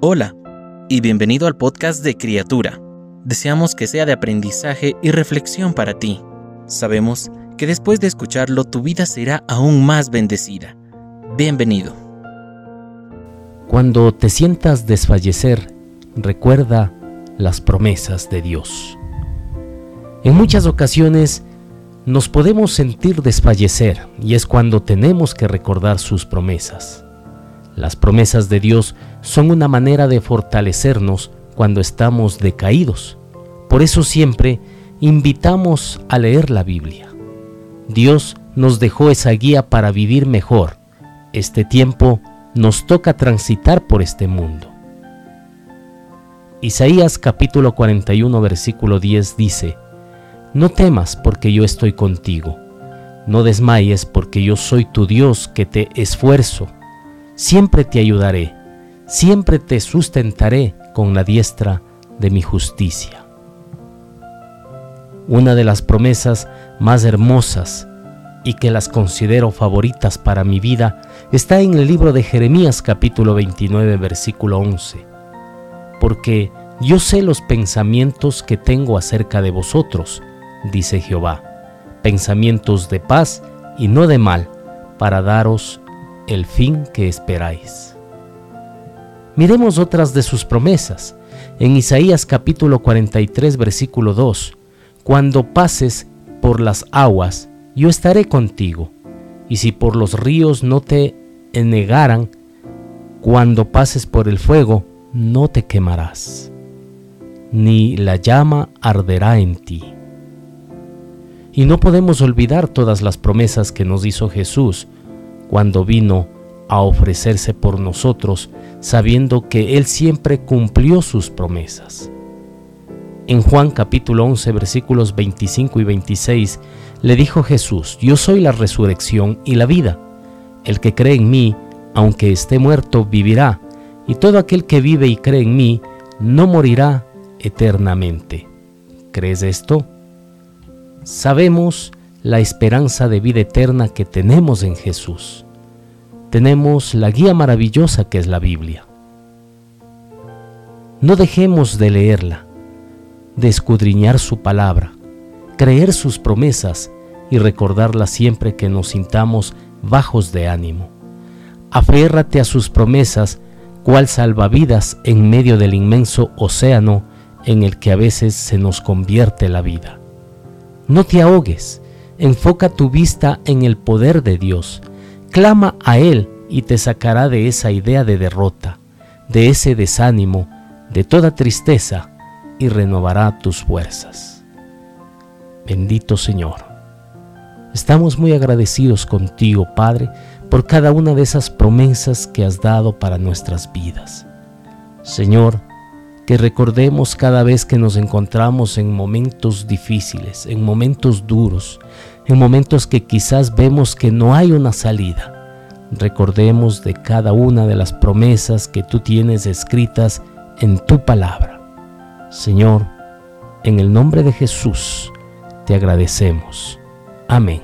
Hola y bienvenido al podcast de Criatura. Deseamos que sea de aprendizaje y reflexión para ti. Sabemos que después de escucharlo tu vida será aún más bendecida. Bienvenido. Cuando te sientas desfallecer, recuerda las promesas de Dios. En muchas ocasiones nos podemos sentir desfallecer y es cuando tenemos que recordar sus promesas. Las promesas de Dios son una manera de fortalecernos cuando estamos decaídos. Por eso siempre invitamos a leer la Biblia. Dios nos dejó esa guía para vivir mejor. Este tiempo nos toca transitar por este mundo. Isaías capítulo 41 versículo 10 dice, No temas porque yo estoy contigo, no desmayes porque yo soy tu Dios que te esfuerzo siempre te ayudaré, siempre te sustentaré con la diestra de mi justicia. Una de las promesas más hermosas y que las considero favoritas para mi vida está en el libro de Jeremías capítulo 29 versículo 11. Porque yo sé los pensamientos que tengo acerca de vosotros, dice Jehová, pensamientos de paz y no de mal, para daros el fin que esperáis. Miremos otras de sus promesas. En Isaías capítulo 43 versículo 2, Cuando pases por las aguas, yo estaré contigo, y si por los ríos no te enegaran, cuando pases por el fuego, no te quemarás, ni la llama arderá en ti. Y no podemos olvidar todas las promesas que nos hizo Jesús cuando vino a ofrecerse por nosotros, sabiendo que Él siempre cumplió sus promesas. En Juan capítulo 11 versículos 25 y 26 le dijo Jesús, Yo soy la resurrección y la vida. El que cree en mí, aunque esté muerto, vivirá, y todo aquel que vive y cree en mí, no morirá eternamente. ¿Crees esto? Sabemos la esperanza de vida eterna que tenemos en Jesús. Tenemos la guía maravillosa que es la Biblia. No dejemos de leerla, de escudriñar su palabra, creer sus promesas y recordarla siempre que nos sintamos bajos de ánimo. Aférrate a sus promesas, cual salvavidas en medio del inmenso océano en el que a veces se nos convierte la vida. No te ahogues, Enfoca tu vista en el poder de Dios. Clama a Él y te sacará de esa idea de derrota, de ese desánimo, de toda tristeza y renovará tus fuerzas. Bendito Señor. Estamos muy agradecidos contigo, Padre, por cada una de esas promesas que has dado para nuestras vidas. Señor, que recordemos cada vez que nos encontramos en momentos difíciles, en momentos duros, en momentos que quizás vemos que no hay una salida. Recordemos de cada una de las promesas que tú tienes escritas en tu palabra. Señor, en el nombre de Jesús, te agradecemos. Amén.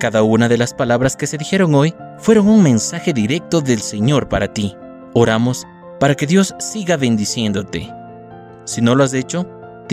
Cada una de las palabras que se dijeron hoy fueron un mensaje directo del Señor para ti. Oramos para que Dios siga bendiciéndote. Si no lo has hecho,